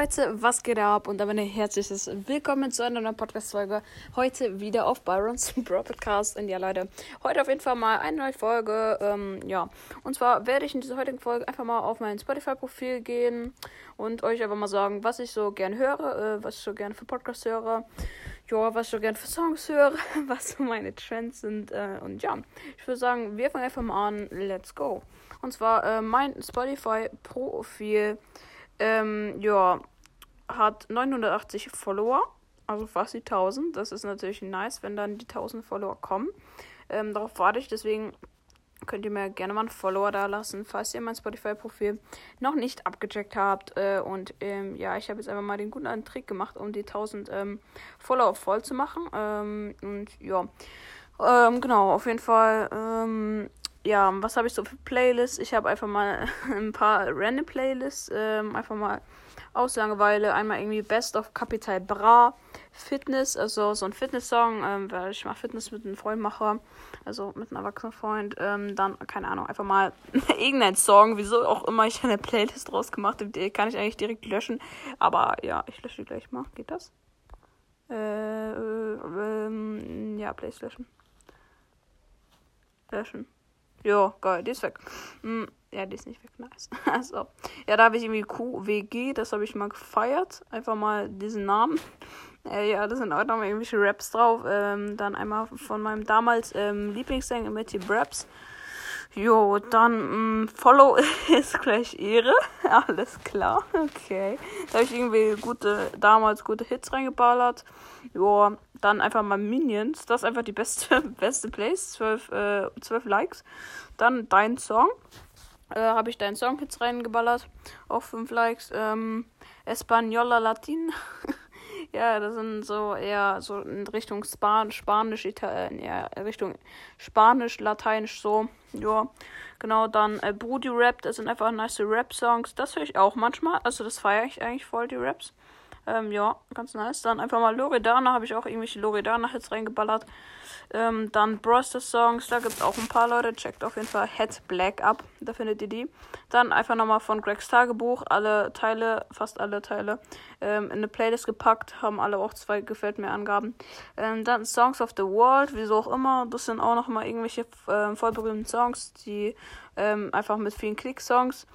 Leute, was geht ab? Und damit ein herzliches Willkommen zu einer neuen Podcast-Folge. Heute wieder auf Byron's Bro Podcast. Und ja, Leute, heute auf jeden Fall mal eine neue Folge. Ähm, ja, und zwar werde ich in dieser heutigen Folge einfach mal auf mein Spotify-Profil gehen und euch einfach mal sagen, was ich so gern höre, äh, was ich so gerne für Podcasts höre, ja, was ich so gern für Songs höre, was so meine Trends sind. Äh, und ja, ich würde sagen, wir fangen einfach mal an. Let's go. Und zwar äh, mein Spotify-Profil ähm, ja, hat 980 Follower, also fast die 1000. Das ist natürlich nice, wenn dann die 1000 Follower kommen. Ähm, darauf warte ich, deswegen könnt ihr mir gerne mal einen Follower da lassen, falls ihr mein Spotify-Profil noch nicht abgecheckt habt. Äh, und ähm, ja, ich habe jetzt einfach mal den guten Trick gemacht, um die 1000 ähm, Follower voll zu machen. Ähm, und ja, ähm, genau, auf jeden Fall ähm, ja, was habe ich so für Playlists? Ich habe einfach mal ein paar random Playlists, ähm, einfach mal aus Langeweile. Einmal irgendwie Best of Capital Bra, Fitness, also so ein Fitness-Song, ähm, weil ich mal Fitness mit einem Freund mache, also mit einem erwachsenen Freund. Ähm, dann, keine Ahnung, einfach mal irgendein Song, wieso auch immer ich eine Playlist draus gemacht habe, die kann ich eigentlich direkt löschen. Aber ja, ich lösche die gleich mal. Geht das? Äh, äh ähm, ja, Playlist löschen. Löschen. Ja, geil, die ist weg. Hm, ja, die ist nicht weg, nice. also, ja, da habe ich irgendwie QWG, das habe ich mal gefeiert. Einfach mal diesen Namen. Äh, ja, da sind auch noch irgendwelche Raps drauf. Ähm, dann einmal von meinem damals ähm, Lieblingssänger Matty Braps. Jo, dann mh, mm, Follow ist gleich Ehre. Alles klar. Okay. Da habe ich irgendwie gute, damals gute Hits reingeballert. Jo, dann einfach mal Minions. Das ist einfach die beste, beste Place. 12, äh, 12 Likes. Dann dein Song. Äh, habe ich deinen Song jetzt reingeballert. Auch 5 Likes. Ähm, Española Latin. Ja, das sind so eher so in Richtung Span Spanisch, Italien, ja, Richtung Spanisch, Lateinisch so. Ja, genau, dann äh, Broody Rap, das sind einfach nice Rap-Songs. Das höre ich auch manchmal. Also das feiere ich eigentlich voll, die Raps. Ähm, ja, ganz nice. Dann einfach mal Loredana, habe ich auch irgendwelche Loredana-Hits reingeballert. Ähm, dann Broster Songs, da gibt es auch ein paar Leute. Checkt auf jeden Fall Head Black ab, da findet ihr die. Dann einfach nochmal von Gregs Tagebuch, alle Teile, fast alle Teile, ähm, in eine Playlist gepackt, haben alle auch zwei gefällt mir Angaben. Ähm, dann Songs of the World, wieso auch immer, das sind auch nochmal irgendwelche äh, voll Songs, die ähm, einfach mit vielen Klick-Songs.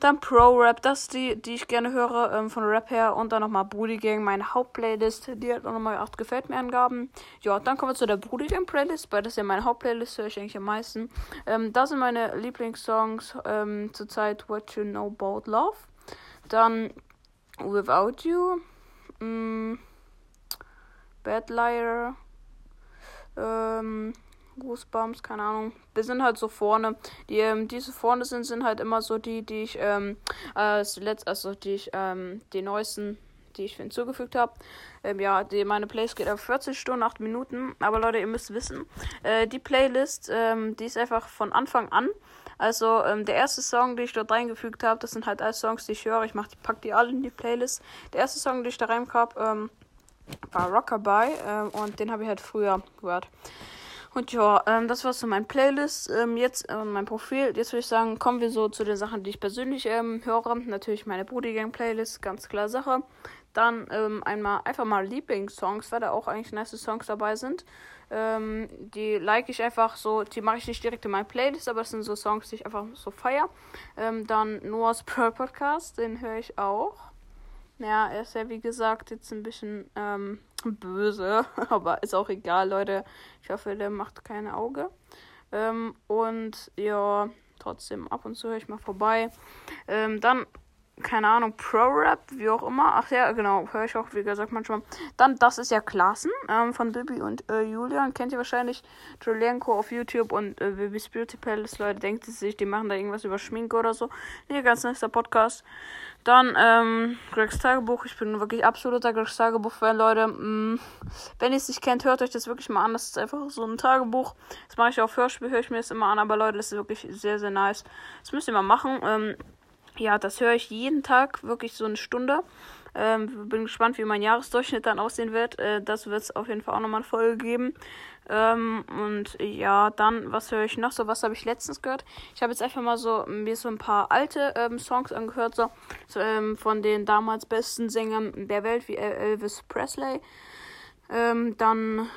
Dann Pro Rap, das ist die, die ich gerne höre ähm, von Rap her. Und dann nochmal Booty Gang, meine Hauptplaylist. Die hat auch nochmal 8 gefällt mir Angaben. Ja, dann kommen wir zu der Booty Gang Playlist, weil das ist ja meine Hauptplaylist, höre ich eigentlich am meisten. Ähm, da sind meine Lieblingssongs ähm, zurzeit What You Know About Love. Dann Without You. Mm, Bad Liar. Ähm, Goosebumps, keine Ahnung. Wir sind halt so vorne. Die, ähm, diese vorne sind, sind halt immer so die, die ich, ähm, als letzt, also die ich, ähm, die neuesten, die ich hinzugefügt habe. Ähm, ja, die, meine Playlist geht auf 40 Stunden, 8 Minuten. Aber Leute, ihr müsst wissen, äh, die Playlist, ähm, die ist einfach von Anfang an. Also, ähm, der erste Song, den ich dort reingefügt habe, das sind halt alle Songs, die ich höre. Ich mach, die, pack die alle in die Playlist. Der erste Song, den ich da reinkam, ähm, war Rockabye ähm, und den habe ich halt früher gehört. Und ja, ähm, das war's zu meinem Playlist. Ähm, jetzt äh, mein Profil. Jetzt würde ich sagen, kommen wir so zu den Sachen, die ich persönlich ähm, höre. Natürlich meine Booty Gang Playlist, ganz klar Sache. Dann ähm, einmal einfach mal Lieblingssongs, weil da auch eigentlich nice Songs dabei sind. Ähm, die like ich einfach so, die mache ich nicht direkt in meine Playlist, aber das sind so Songs, die ich einfach so feier. Ähm, dann Noah's Pearl Podcast, den höre ich auch. Ja, er ist ja wie gesagt jetzt ein bisschen ähm, böse, aber ist auch egal, Leute. Ich hoffe, der macht kein Auge. Ähm, und ja, trotzdem ab und zu höre ich mal vorbei. Ähm, dann keine Ahnung, Pro-Rap, wie auch immer. Ach ja, genau, höre ich auch, wie gesagt, manchmal. Dann, das ist ja Klassen ähm, von Bibi und äh, Julian. Kennt ihr wahrscheinlich Julienko auf YouTube und äh, Bibi's Beauty Palace. Leute, denkt sich, die machen da irgendwas über Schminke oder so. Nee, ganz nächster Podcast. Dann, ähm, Gregs Tagebuch. Ich bin wirklich absoluter Gregs Tagebuch-Fan, Leute. Mm, wenn ihr es nicht kennt, hört euch das wirklich mal an. Das ist einfach so ein Tagebuch. Das mache ich auf Hörspiel, höre ich mir das immer an. Aber Leute, das ist wirklich sehr, sehr nice. Das müsst ihr mal machen. Ähm, ja, das höre ich jeden Tag, wirklich so eine Stunde. Ähm, bin gespannt, wie mein Jahresdurchschnitt dann aussehen wird. Äh, das wird es auf jeden Fall auch nochmal eine Folge geben. Ähm, und ja, dann, was höre ich noch so? Was habe ich letztens gehört? Ich habe jetzt einfach mal so mir so ein paar alte ähm, Songs angehört, so, so ähm, von den damals besten Sängern der Welt, wie Elvis Presley. Ähm, dann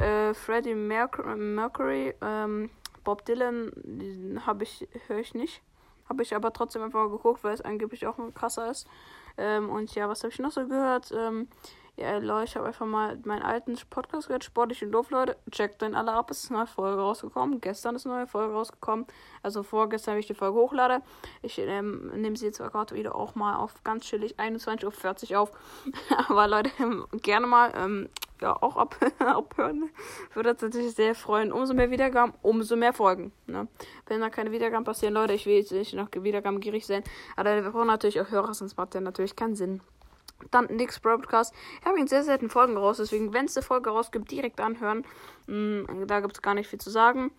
äh, Freddie Mercury, Mercury ähm, Bob Dylan habe ich höre ich nicht. Habe ich aber trotzdem einfach geguckt, weil es angeblich auch ein krasser ist. Ähm, und ja, was habe ich noch so gehört? Ähm, ja, Leute, ich habe einfach mal meinen alten Podcast gehört, Sportlich und Doof, Leute. Checkt den alle ab, es ist eine neue Folge rausgekommen. Gestern ist eine neue Folge rausgekommen. Also vorgestern habe ich die Folge hochlade. Ich ähm, nehme sie jetzt gerade wieder auch mal auf ganz chillig 21.40 Uhr auf. Aber Leute, gerne mal ähm, ja, auch ab, abhören. Würde natürlich sehr freuen. Umso mehr Wiedergaben, umso mehr Folgen. Ne? Wenn da keine Wiedergaben passieren, Leute, ich will jetzt nicht noch Wiedergaben gierig sein. Aber wir brauchen natürlich auch Hörer, sonst macht der natürlich keinen Sinn. Dann Nix Broadcast. Ich habe ihn sehr selten Folgen raus, deswegen, wenn es eine Folge rausgibt, direkt anhören. Mhm, da gibt es gar nicht viel zu sagen.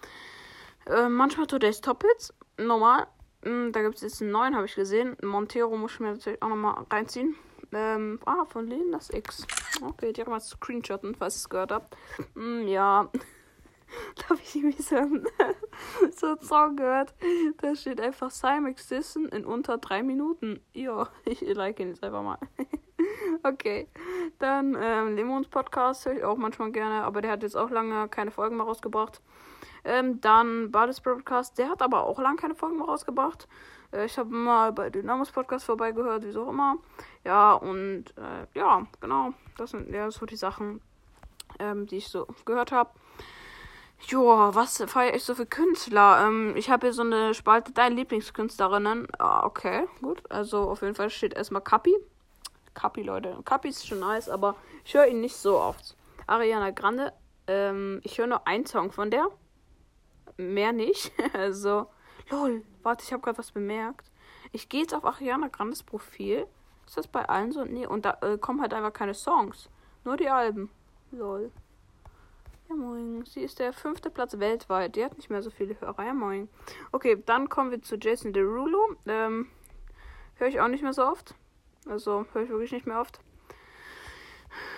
Äh, manchmal Today's Top Hits. Normal. Mhm, da gibt es jetzt einen neuen, habe ich gesehen. Montero muss ich mir natürlich auch nochmal reinziehen. Ähm, ah, von Lena das X. Okay, haben mal screenshotten, falls ihr es gehört habt. Mm, ja. da habe ich irgendwie so, so einen Song gehört. Da steht einfach Cymex Dissen in unter drei Minuten. Ja, ich like ihn jetzt einfach mal. okay. Dann ähm, Lemons Podcast höre ich auch manchmal gerne, aber der hat jetzt auch lange keine Folgen mehr rausgebracht. Ähm, dann Bades Podcast, der hat aber auch lange keine Folgen mehr rausgebracht. Äh, ich habe mal bei Dynamos Podcast vorbeigehört, wieso auch immer. Ja, und äh, ja, genau. Das sind ja so die Sachen, ähm, die ich so gehört habe. Joa, was feiere ich so für Künstler? Ähm, ich habe hier so eine Spalte, deine Lieblingskünstlerinnen. Ah, okay, gut. Also auf jeden Fall steht erstmal Kapi. Kapi, Leute. Kapi ist schon nice, aber ich höre ihn nicht so oft. Ariana Grande. Ähm, ich höre nur einen Song von der. Mehr nicht. also, lol. Warte, ich habe gerade was bemerkt. Ich gehe jetzt auf Ariana Grandes Profil. Ist das bei allen so? Nee, und da äh, kommen halt einfach keine Songs. Nur die Alben. Lol. Ja, moin. Sie ist der fünfte Platz weltweit. Die hat nicht mehr so viele Hörer. Ja, moin. Okay, dann kommen wir zu Jason Derulo. Ähm, höre ich auch nicht mehr so oft. Also, höre ich wirklich nicht mehr oft.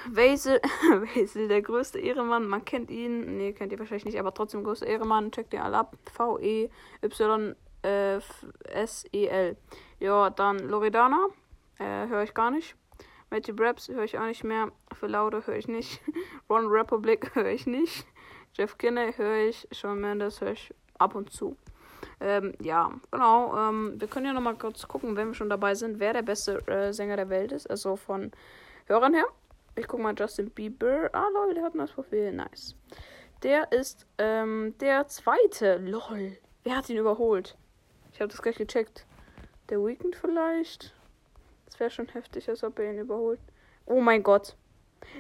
Weisel, Weisel, der größte Ehremann, man kennt ihn, nee, kennt ihr wahrscheinlich nicht, aber trotzdem größte Ehremann, checkt ihn alle ab. V-E-Y äh, S-E-L. Ja, dann Loredana. Äh, höre ich gar nicht. Matthew Braps höre ich auch nicht mehr. Für Laude höre ich nicht. Ron Republic höre ich nicht. Jeff Kinney höre ich. Shawn Mendes höre ich ab und zu. Ähm, ja, genau. Ähm, wir können ja nochmal kurz gucken, wenn wir schon dabei sind, wer der beste äh, Sänger der Welt ist. Also von Hörern her. Ich gucke mal Justin Bieber. Ah, Leute, der hat ein neues Profil. Nice. Der ist ähm, der zweite. Lol. Wer hat ihn überholt? Ich habe das gleich gecheckt. Der Weekend vielleicht? Das wäre schon heftig, als ob er ihn überholt. Oh mein Gott.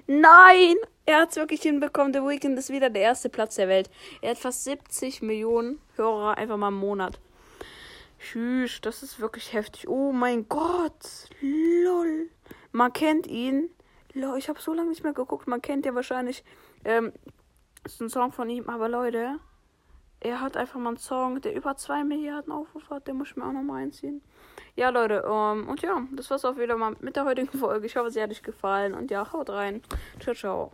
Nein! Er hat es wirklich hinbekommen. Der Weekend ist wieder der erste Platz der Welt. Er hat fast 70 Millionen Hörer einfach mal im Monat. Tschüss, das ist wirklich heftig. Oh mein Gott. Lol. Man kennt ihn. Lol, ich habe so lange nicht mehr geguckt. Man kennt ja wahrscheinlich. Ähm, ist ein Song von ihm, aber Leute, er hat einfach mal einen Song, der über 2 Milliarden Aufrufe hat. Den muss ich mir auch nochmal einziehen. Ja, Leute, ähm, und ja, das war's auch wieder mal mit der heutigen Folge. Ich hoffe, sie hat euch gefallen. Und ja, haut rein. Ciao, ciao.